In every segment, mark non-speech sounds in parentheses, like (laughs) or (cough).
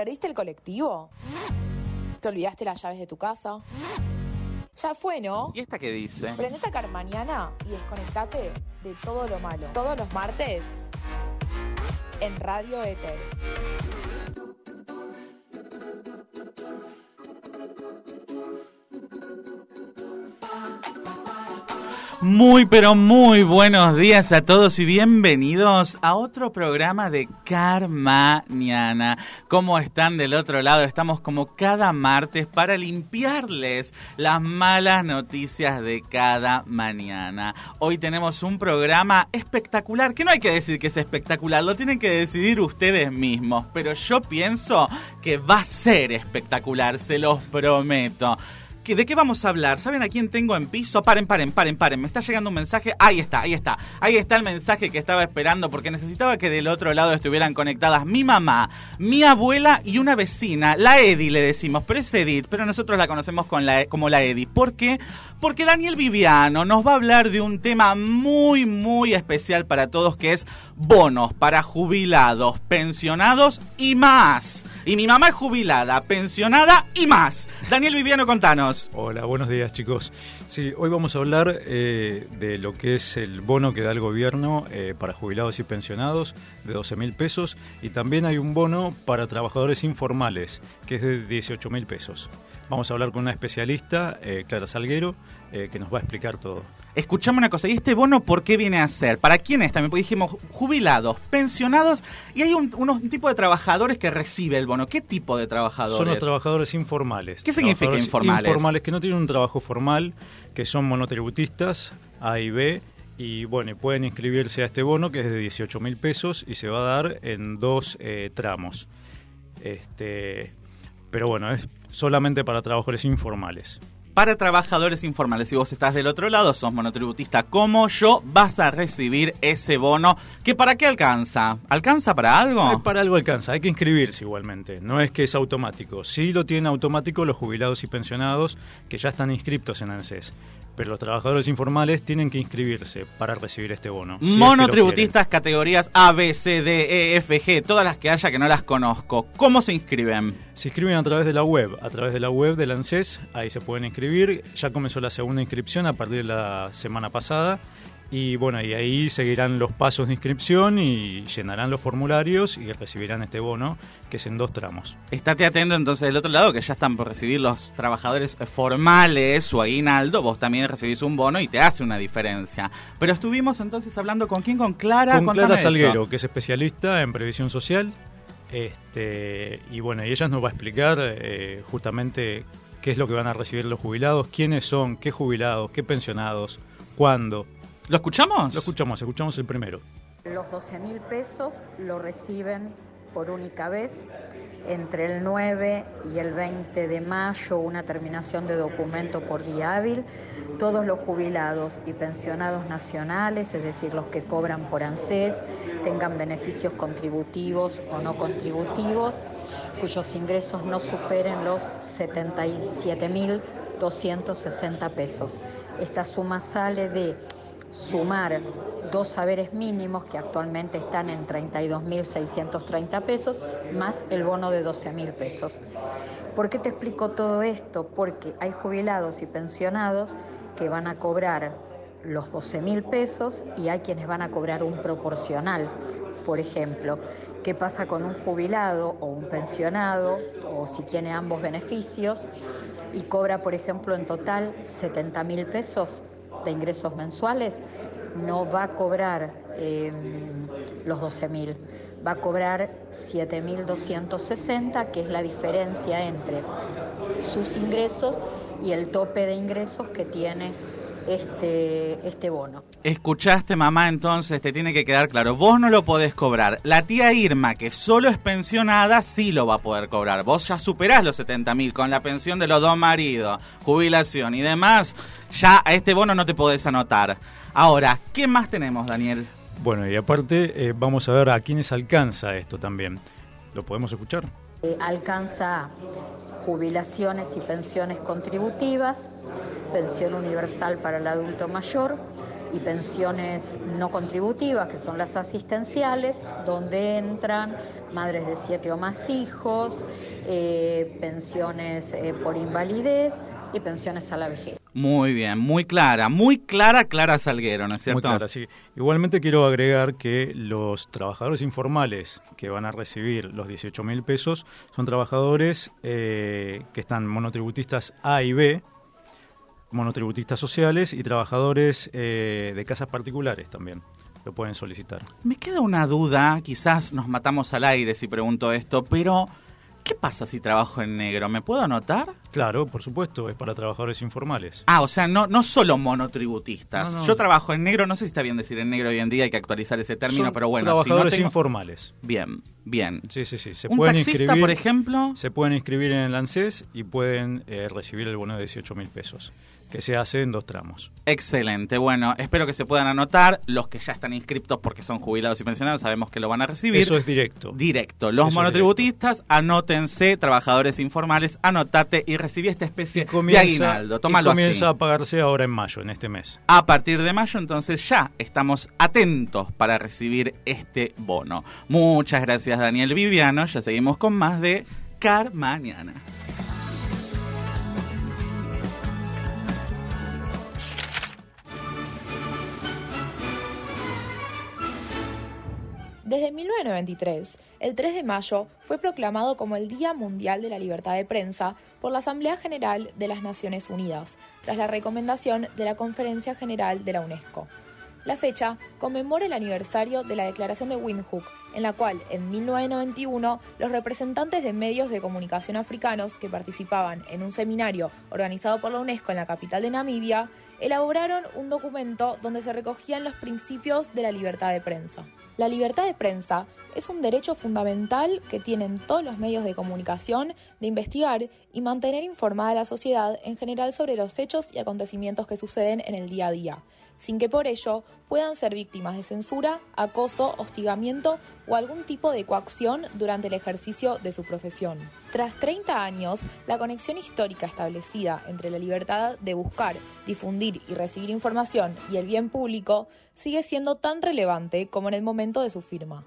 ¿Perdiste el colectivo? ¿Te olvidaste las llaves de tu casa? Ya fue, ¿no? ¿Y esta qué dice? Prendete a Carmañana y desconectate de todo lo malo. Todos los martes en Radio Éter. Muy pero muy buenos días a todos y bienvenidos a otro programa de Carmañana. ¿Cómo están del otro lado? Estamos como cada martes para limpiarles las malas noticias de cada mañana. Hoy tenemos un programa espectacular, que no hay que decir que es espectacular, lo tienen que decidir ustedes mismos, pero yo pienso que va a ser espectacular, se los prometo. ¿De qué vamos a hablar? ¿Saben a quién tengo en piso? Paren, paren, paren, paren. Me está llegando un mensaje. Ahí está, ahí está. Ahí está el mensaje que estaba esperando porque necesitaba que del otro lado estuvieran conectadas mi mamá, mi abuela y una vecina. La Edi le decimos, pero es Edith, pero nosotros la conocemos con la, como la Edi. ¿Por qué? Porque Daniel Viviano nos va a hablar de un tema muy, muy especial para todos que es bonos para jubilados, pensionados y más. Y mi mamá es jubilada, pensionada y más. Daniel Viviano, contanos. Hola, buenos días chicos. Sí, hoy vamos a hablar eh, de lo que es el bono que da el gobierno eh, para jubilados y pensionados de 12 mil pesos y también hay un bono para trabajadores informales que es de 18 mil pesos. Vamos a hablar con una especialista, eh, Clara Salguero, eh, que nos va a explicar todo. Escuchame una cosa, ¿y este bono por qué viene a ser? ¿Para quién es también? Porque dijimos jubilados, pensionados, y hay un, unos, tipo de trabajadores que recibe el bono. ¿Qué tipo de trabajadores? Son los trabajadores informales. ¿Qué significa informales? Informales, que no tienen un trabajo formal, que son monotributistas, A y B, y bueno, pueden inscribirse a este bono que es de 18 mil pesos y se va a dar en dos eh, tramos. Este, pero bueno, es solamente para trabajadores informales. Para trabajadores informales, si vos estás del otro lado, sos monotributista como yo, vas a recibir ese bono. ¿Que para qué alcanza? ¿Alcanza para algo? para algo alcanza, hay que inscribirse igualmente. No es que es automático. Sí lo tienen automático los jubilados y pensionados que ya están inscriptos en ANSES pero los trabajadores informales tienen que inscribirse para recibir este bono. Monotributistas categorías A, B, C, D, E, F, G, todas las que haya que no las conozco. ¿Cómo se inscriben? Se inscriben a través de la web, a través de la web del ANSES, ahí se pueden inscribir. Ya comenzó la segunda inscripción a partir de la semana pasada y bueno, y ahí seguirán los pasos de inscripción y llenarán los formularios y recibirán este bono, que es en dos tramos. Estate atento entonces del otro lado, que ya están por recibir los trabajadores formales su aguinaldo, vos también recibís un bono y te hace una diferencia. Pero estuvimos entonces hablando con quién, con Clara. Con Clara Salguero, que es especialista en previsión social. Este, y bueno, y ella nos va a explicar eh, justamente qué es lo que van a recibir los jubilados, quiénes son, qué jubilados, qué pensionados, cuándo. ¿Lo escuchamos? Lo escuchamos, escuchamos el primero. Los 12 mil pesos lo reciben por única vez entre el 9 y el 20 de mayo una terminación de documento por día hábil. Todos los jubilados y pensionados nacionales, es decir, los que cobran por ANSES, tengan beneficios contributivos o no contributivos, cuyos ingresos no superen los 77.260 pesos. Esta suma sale de sumar dos saberes mínimos que actualmente están en 32.630 pesos, más el bono de 12.000 pesos. ¿Por qué te explico todo esto? Porque hay jubilados y pensionados que van a cobrar los 12.000 pesos y hay quienes van a cobrar un proporcional. Por ejemplo, ¿qué pasa con un jubilado o un pensionado o si tiene ambos beneficios y cobra, por ejemplo, en total 70.000 pesos? De ingresos mensuales, no va a cobrar em, los 12 mil, va a cobrar 7.260, que es la diferencia entre sus ingresos y el tope de ingresos que tiene este, este bono. Escuchaste, mamá, entonces te tiene que quedar claro. Vos no lo podés cobrar. La tía Irma, que solo es pensionada, sí lo va a poder cobrar. Vos ya superás los 70 mil con la pensión de los dos maridos, jubilación y demás. Ya a este bono no te podés anotar. Ahora, ¿qué más tenemos, Daniel? Bueno, y aparte eh, vamos a ver a quiénes alcanza esto también. ¿Lo podemos escuchar? Alcanza jubilaciones y pensiones contributivas, pensión universal para el adulto mayor, y pensiones no contributivas, que son las asistenciales, donde entran madres de siete o más hijos, eh, pensiones eh, por invalidez y pensiones a la vejez. Muy bien, muy clara, muy clara Clara Salguero, ¿no es cierto? Muy clara, sí. Igualmente quiero agregar que los trabajadores informales que van a recibir los 18 mil pesos son trabajadores eh, que están monotributistas A y B, monotributistas sociales y trabajadores eh, de casas particulares también. Lo pueden solicitar. Me queda una duda, quizás nos matamos al aire si pregunto esto, pero ¿qué pasa si trabajo en negro? ¿Me puedo anotar? Claro, por supuesto, es para trabajadores informales. Ah, o sea, no, no solo monotributistas. No, no. Yo trabajo en negro, no sé si está bien decir en negro hoy en día, hay que actualizar ese término, Son pero bueno, si trabajadores tengo- informales. Bien, bien. Sí, sí, sí. Se Un pueden taxista, inscribir, por ejemplo, Se pueden inscribir en el ANSES y pueden eh, recibir el bono de 18 mil pesos, que se hace en dos tramos. excelente. Bueno, espero que se puedan anotar. Los que ya están inscriptos porque son jubilados y pensionados, sabemos que lo van a recibir. Eso es directo. Directo. Los Eso monotributistas, anótense, trabajadores informales, anotate y recibí esta especie de Comienza, aguinaldo. y Tómalo comienza así. a pagarse ahora en mayo, en este mes. A partir de mayo, entonces ya estamos atentos para recibir este bono. Muchas gracias, Daniel Viviano. Ya seguimos con más de Car Mañana. Desde 1993, el 3 de mayo fue proclamado como el Día Mundial de la Libertad de Prensa por la Asamblea General de las Naciones Unidas, tras la recomendación de la Conferencia General de la UNESCO. La fecha conmemora el aniversario de la Declaración de Windhoek, en la cual, en 1991, los representantes de medios de comunicación africanos que participaban en un seminario organizado por la UNESCO en la capital de Namibia, elaboraron un documento donde se recogían los principios de la libertad de prensa. La libertad de prensa es un derecho fundamental que tienen todos los medios de comunicación de investigar y mantener informada a la sociedad en general sobre los hechos y acontecimientos que suceden en el día a día, sin que por ello puedan ser víctimas de censura, acoso, hostigamiento o algún tipo de coacción durante el ejercicio de su profesión. Tras 30 años, la conexión histórica establecida entre la libertad de buscar, difundir y recibir información y el bien público sigue siendo tan relevante como en el momento de su firma.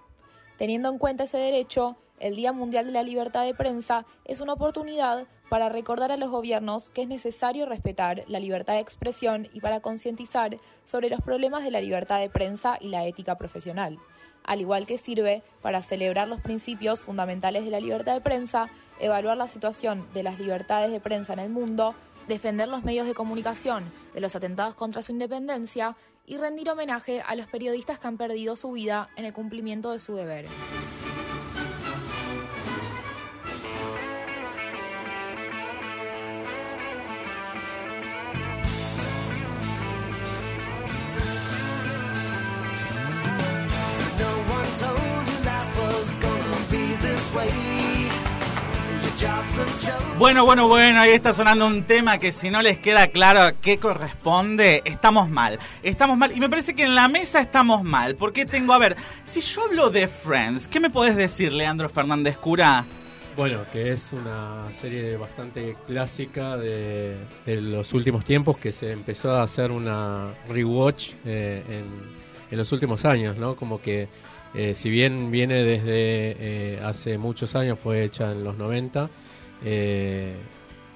Teniendo en cuenta ese derecho, el Día Mundial de la Libertad de Prensa es una oportunidad para recordar a los gobiernos que es necesario respetar la libertad de expresión y para concientizar sobre los problemas de la libertad de prensa y la ética profesional, al igual que sirve para celebrar los principios fundamentales de la libertad de prensa, evaluar la situación de las libertades de prensa en el mundo, defender los medios de comunicación de los atentados contra su independencia y rendir homenaje a los periodistas que han perdido su vida en el cumplimiento de su deber. Bueno, bueno, bueno, ahí está sonando un tema que si no les queda claro a qué corresponde, estamos mal. Estamos mal. Y me parece que en la mesa estamos mal. Porque tengo, a ver, si yo hablo de Friends, ¿qué me podés decir, Leandro Fernández Cura? Bueno, que es una serie bastante clásica de, los últimos tiempos que se empezó a hacer una rewatch eh, en los últimos años, ¿no? Como que eh, si bien viene desde eh, hace muchos años, fue hecha en los 90, eh,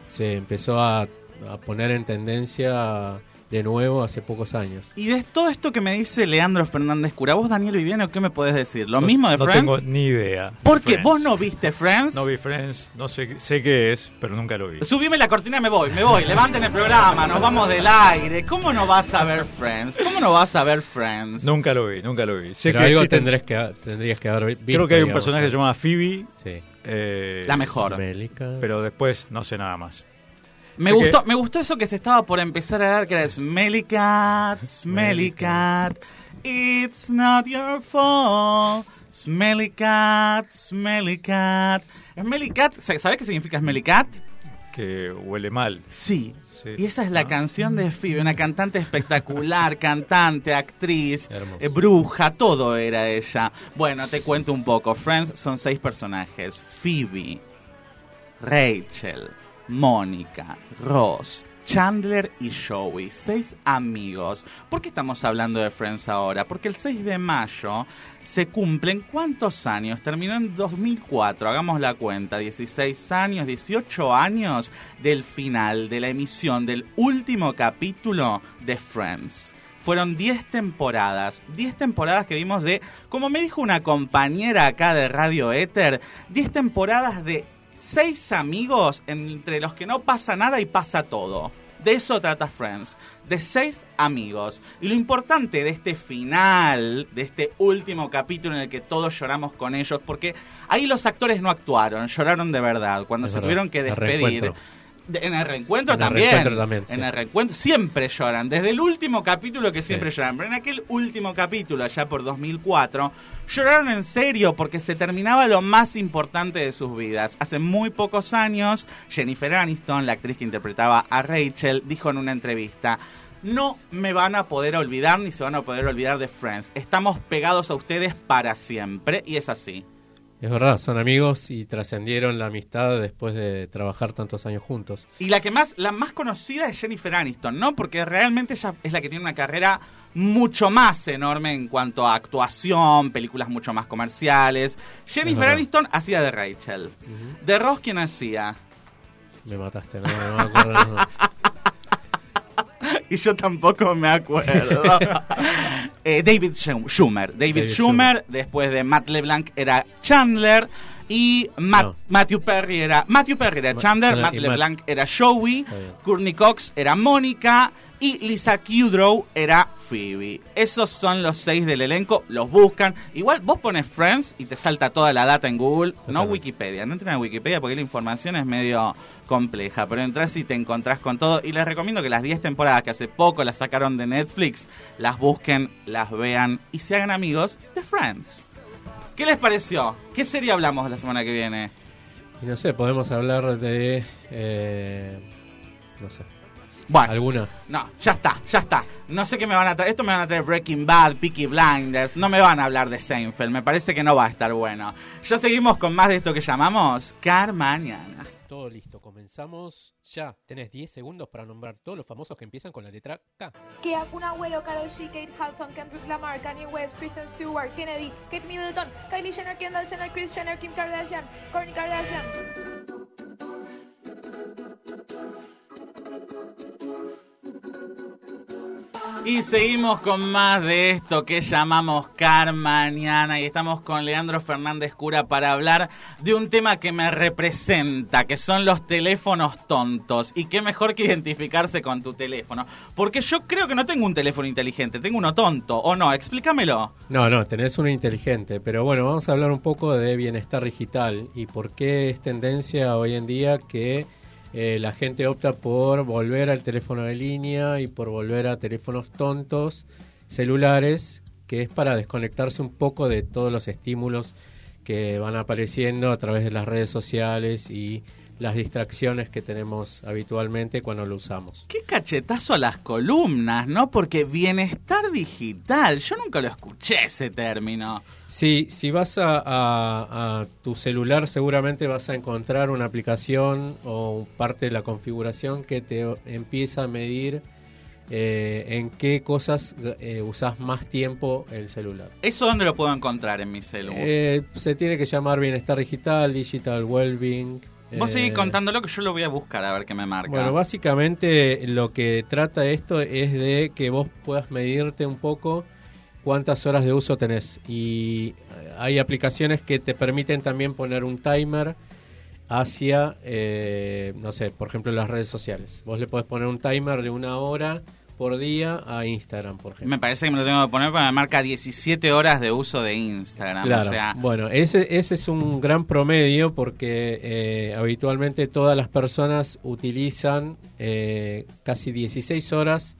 se empezó a, a poner en tendencia de nuevo hace pocos años. Y de todo esto que me dice Leandro Fernández Cura, vos, Daniel Viviano, ¿qué me podés decir? ¿Lo mismo de no Friends? tengo ni idea. Porque Friends. vos no viste Friends. No vi Friends, no sé, sé qué es, pero nunca lo vi. Subime la cortina, me voy, me voy. Levanten el programa, nos vamos del aire. ¿Cómo no vas a ver Friends? ¿Cómo no vas a ver Friends? Nunca lo vi, nunca lo vi. Sé Pero que algo existen- tendrías que, tendrías que haber visto. Creo que hay un digamos, personaje llamado Phoebe, Sí. eh, La mejor. Pero después no sé nada más. Me gustó, que- me gustó eso que se estaba por empezar a dar, que era Smelly Cat, Smelly Cat, It's not your fault. Smelly Cat, Smelly Cat. Smelly Cat, ¿sabes qué significa Smelly Cat? Que huele mal. Sí. Sí. Y esa es la Ah. canción de Phoebe, una cantante espectacular, (laughs) cantante, actriz, eh, bruja, todo era ella. Bueno, te cuento un poco. Friends son seis personajes. Phoebe, Rachel, Mónica, Ross, Chandler y Joey, seis amigos. ¿Por qué estamos hablando de Friends ahora? Porque el 6 de mayo se cumplen cuántos años? Terminó en 2004, hagamos la cuenta, 16 años, 18 años del final de la emisión del último capítulo de Friends. Fueron 10 temporadas, 10 temporadas que vimos de, como me dijo una compañera acá de Radio Éter, 10 temporadas de seis amigos entre los que no pasa nada y pasa todo. De eso trata Friends, de seis amigos. Y lo importante de este final, de este último capítulo en el que todos lloramos con ellos, porque ahí los actores no actuaron, lloraron de verdad, cuando Es se verdad. tuvieron que despedir. En el reencuentro En el también. reencuentro también, sí. En el reencuentro siempre lloran. Desde el último capítulo que Sí. siempre lloran. Pero en aquel último capítulo, allá por 2004, lloraron en serio porque se terminaba lo más importante de sus vidas. Hace muy pocos años, Jennifer Aniston, la actriz que interpretaba a Rachel, dijo en una entrevista. No me van a poder olvidar ni se van a poder olvidar de Friends. Estamos pegados a ustedes para siempre y es así. Es verdad, son amigos y trascendieron la amistad después de trabajar tantos años juntos. Y la que más, la más conocida es Jennifer Aniston, ¿no? Porque realmente ella es la que tiene una carrera mucho más enorme en cuanto a actuación, películas mucho más comerciales. Jennifer. Aniston hacía de Rachel. De Ross, ¿quién hacía? Me mataste, no, no me acuerdo. (laughs) y yo tampoco me acuerdo. (laughs) Eh, David Schum- Schumer. David, David Schumer, después de Matt LeBlanc era Chandler. Y Matt- No. Matthew Perry era Matthew Perry era Chandler, Matt LeBlanc era Joey. Courtney Cox era Mónica y Lisa Kudrow era Phoebe. Esos son los seis del elenco, los buscan. Igual vos pones Friends y te salta toda la data en Google, no. Wikipedia. No entren a Wikipedia porque la información es medio compleja, pero entras y te encontrás con todo. Y les recomiendo que las 10 temporadas que hace poco las sacaron de Netflix, las busquen, las vean y se hagan amigos de Friends. ¿Qué les pareció? ¿Qué serie hablamos la semana que viene? Y no sé, podemos hablar de... eh, no sé, Bueno, alguna. no, ya está, ya está. No sé qué me van a traer. Esto me van a traer Breaking Bad, Peaky Blinders. No me van a hablar de Seinfeld. Me parece que no va a estar bueno. Ya seguimos con más de esto que llamamos Carmañana. Todo listo, comenzamos ya. Tenés 10 segundos para nombrar todos los famosos que empiezan con la letra K. Que Kun Agüero, Karol G, Kate Hudson, Kendrick Lamar, Kanye West, Kristen Stewart, Kennedy, Kate Middleton, Kylie Jenner, Kendall Jenner, Kris Jenner, Kim Kardashian, Kourtney Kardashian. Y seguimos con más de esto que llamamos Carmañana y estamos con Leandro Fernández Cura para hablar de un tema que me representa, que son los teléfonos tontos. Y qué mejor que identificarse con tu teléfono. Porque yo creo que no tengo un teléfono inteligente, tengo uno tonto, ¿o no? Explícamelo. No, no, tenés uno inteligente, pero bueno, vamos a hablar un poco de bienestar digital y por qué es tendencia hoy en día que eh, la gente opta por volver al teléfono de línea y por volver a teléfonos tontos, celulares, que es para desconectarse un poco de todos los estímulos que van apareciendo a través de las redes sociales y las distracciones que tenemos habitualmente cuando lo usamos. Qué cachetazo a las columnas, ¿no? Porque bienestar digital, yo nunca lo escuché ese término. Sí, si vas a, a- a tu celular seguramente vas a encontrar una aplicación o parte de la configuración que te empieza a medir eh, en qué cosas eh, usas más tiempo el celular. ¿Eso dónde lo puedo encontrar en mi celular? Eh, se tiene que llamar bienestar digital, digital well-being. Vos seguís eh, contándolo que yo lo voy a buscar a ver qué me marca. Bueno, básicamente lo que trata esto es de que vos puedas medirte un poco cuántas horas de uso tenés. Y eh, hay aplicaciones que te permiten también poner un timer hacia, eh, no sé, por ejemplo, las redes sociales. Vos le podés poner un timer de una hora por día a Instagram, por ejemplo. Me parece que me lo tengo que poner porque me marca 17 horas de uso de Instagram. Claro. O sea, Bueno, ese, ese es un gran promedio porque eh, habitualmente todas las personas utilizan eh, casi 16 horas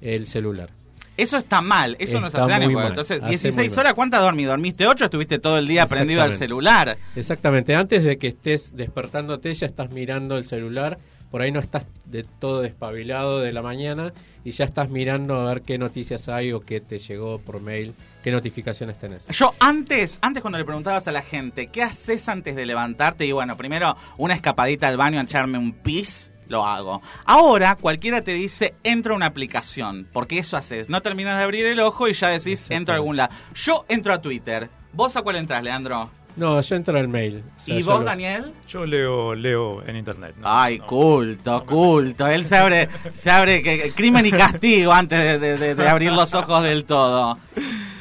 el celular. eso está mal. Eso nos Está hace daño. Entonces, hace 16 muy mal. horas, ¿cuántas dormí? ¿Dormiste 8? ¿Estuviste todo el día prendido al celular? Exactamente, antes de que estés despertándote ya estás mirando el celular, por ahí no estás de todo despabilado de la mañana y ya estás mirando a ver qué noticias hay o qué te llegó por mail, qué notificaciones tenés. Yo antes, antes cuando le preguntabas a la gente, ¿qué haces antes de levantarte? Y bueno, primero una escapadita al baño a echarme un pis lo hago. Ahora cualquiera te dice, entro a una aplicación, porque eso haces. No terminas de abrir el ojo y ya decís, entro a algún lado. Yo entro a Twitter. ¿Vos a cuál entras, Leandro? No, yo entro al mail. O sea, ¿Y vos, lo- Daniel? Yo leo, leo en internet. ¿no? Ay, No. culto, culto. Él se abre, se abre que, que- crimen y castigo antes de, de- de- de abrir los ojos del todo.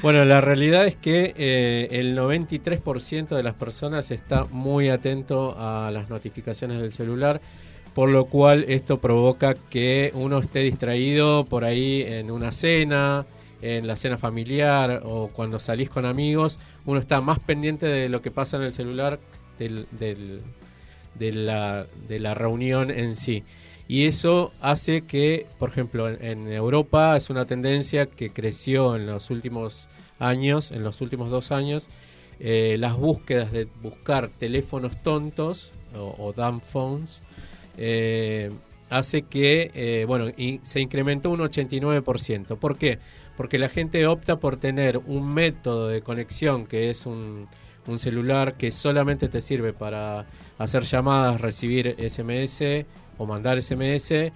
Bueno, la realidad es que eh, el 93% de las personas está muy atento a las notificaciones del celular, por lo cual esto provoca que uno esté distraído por ahí en una cena, en la cena familiar o cuando salís con amigos, uno está más pendiente de lo que pasa en el celular del, del- de, la, de la reunión en sí. Y eso hace que, por ejemplo, en, Europa es una tendencia que creció en los últimos años, en los últimos dos años, eh, las búsquedas de buscar teléfonos tontos o, o dumb phones eh, hace que, eh, bueno, se incrementó un 89%. ¿Por qué? Porque la gente opta por tener un método de conexión que es un, un celular que solamente te sirve para hacer llamadas, recibir SMS o mandar SMS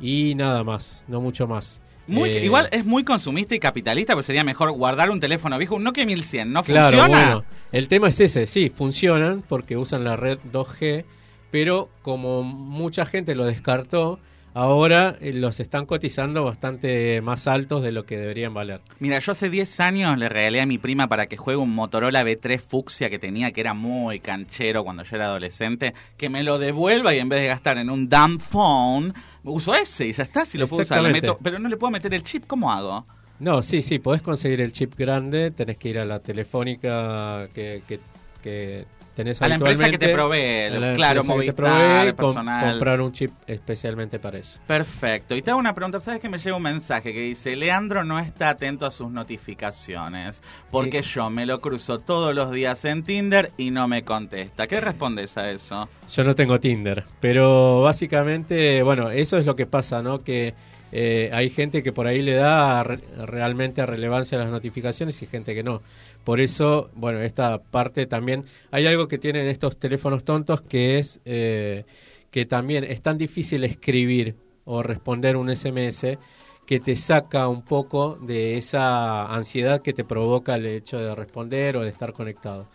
y nada más, no mucho más. Muy, Eh, igual es muy consumista y capitalista, pues sería mejor guardar un teléfono viejo, un Nokia 1100, ¿no Claro, funciona? bueno, el tema es ese, sí, funcionan porque usan la red 2G, pero como mucha gente lo descartó, ahora eh, los están cotizando bastante más altos de lo que deberían valer. Mira, yo hace 10 años le regalé a mi prima para que juegue un Motorola B3 fucsia que tenía, que era muy canchero cuando yo era adolescente, que me lo devuelva y en vez de gastar en un dumb phone, uso ese y ya está, si lo puedo usar. le Exactamente. meto- pero no le puedo meter el chip, ¿cómo hago? No, sí, sí, podés conseguir el chip grande, tenés que ir a la telefónica que, que, que tenés A la empresa que te provee, claro, Movistar, provee, com- personal. comprar un chip especialmente para eso. Perfecto. Y te hago una pregunta. ¿Sabes que me llega un mensaje que dice, Leandro no está atento a sus notificaciones porque yo me lo cruzo todos los días en Tinder y no me contesta? ¿Qué respondes a eso? Yo no tengo Tinder, pero básicamente, bueno, eso es lo que pasa, ¿no? Que eh, hay gente que por ahí le da re- realmente relevancia a las notificaciones y gente que no. Por eso, bueno, esta parte también, hay algo que tienen estos teléfonos tontos que es eh, que también es tan difícil escribir o responder un SMS que te saca un poco de esa ansiedad que te provoca el hecho de responder o de estar conectado.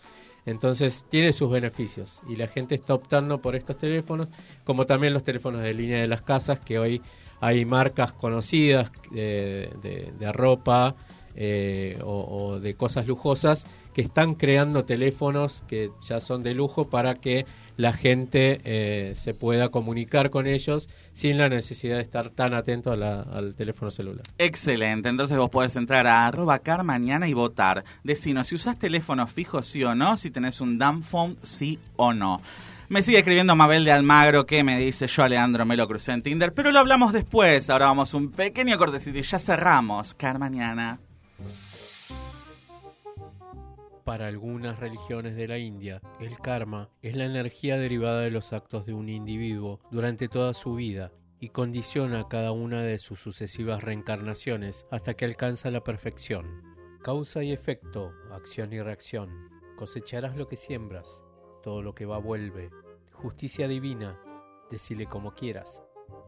Entonces tiene sus beneficios y la gente está optando por estos teléfonos, como también los teléfonos de línea de las casas, que hoy hay marcas conocidas eh, de, ropa eh, o, o de cosas lujosas que están creando teléfonos que ya son de lujo para que la gente eh, se pueda comunicar con ellos sin la necesidad de estar tan atento a la- al teléfono celular. Excelente, entonces vos podés entrar a arroba car mañana y votar. Decinos si usás teléfono fijo sí o no, si tenés un dumb phone sí o no. Me sigue escribiendo Mabel de Almagro que me dice yo a Leandro me lo crucé en Tinder, pero lo hablamos después. Ahora vamos un pequeño cortecito y ya cerramos. Car mañana. Para algunas religiones de la India, el karma es la energía derivada de los actos de un individuo durante toda su vida y condiciona cada una de sus sucesivas reencarnaciones hasta que alcanza la perfección. Causa y efecto, acción y reacción. Cosecharás lo que siembras, todo lo que va vuelve. Justicia divina, decile como quieras.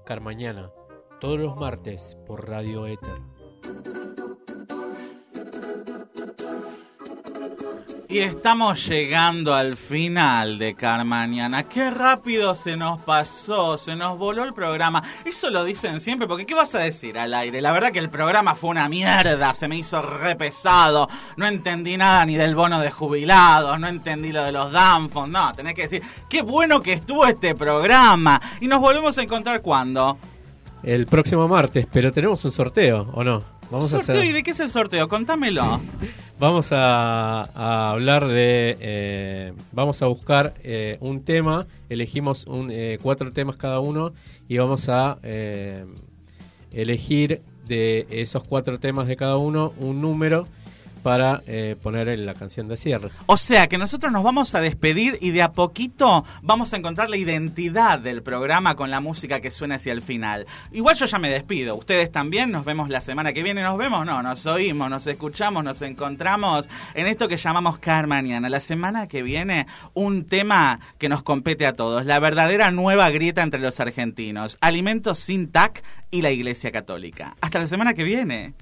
Carmañana, todos los martes por Radio Éter. Y estamos llegando al final de Carmañana. Qué rápido se nos pasó, se nos voló el programa. Eso lo dicen siempre, porque ¿qué vas a decir al aire? La verdad que el programa fue una mierda, se me hizo re pesado. No entendí nada ni del bono de jubilados, no entendí lo de los Danfons. No, tenés que decir, qué bueno que estuvo este programa. Y nos volvemos a encontrar cuando. El próximo martes, pero tenemos un sorteo, ¿o no? Vamos a Sorteo, hacer. ¿y de qué es el sorteo? Contámelo. (laughs) Vamos a, a hablar de. eh, vamos a buscar eh, un tema. Elegimos un, eh, cuatro temas cada uno y vamos a eh, elegir de esos cuatro temas de cada uno un número para eh, poner la canción de cierre. O sea que nosotros nos vamos a despedir y de a poquito vamos a encontrar la identidad del programa con la música que suena hacia el final. Igual yo ya me despido. Ustedes también. Nos vemos la semana que viene. ¿Nos vemos? No, nos oímos, nos escuchamos, nos encontramos en esto que llamamos Car Mañana. La semana que viene, un tema que nos compete a todos. La verdadera nueva grieta entre los argentinos. Alimentos sin TAC y la Iglesia Católica. Hasta la semana que viene.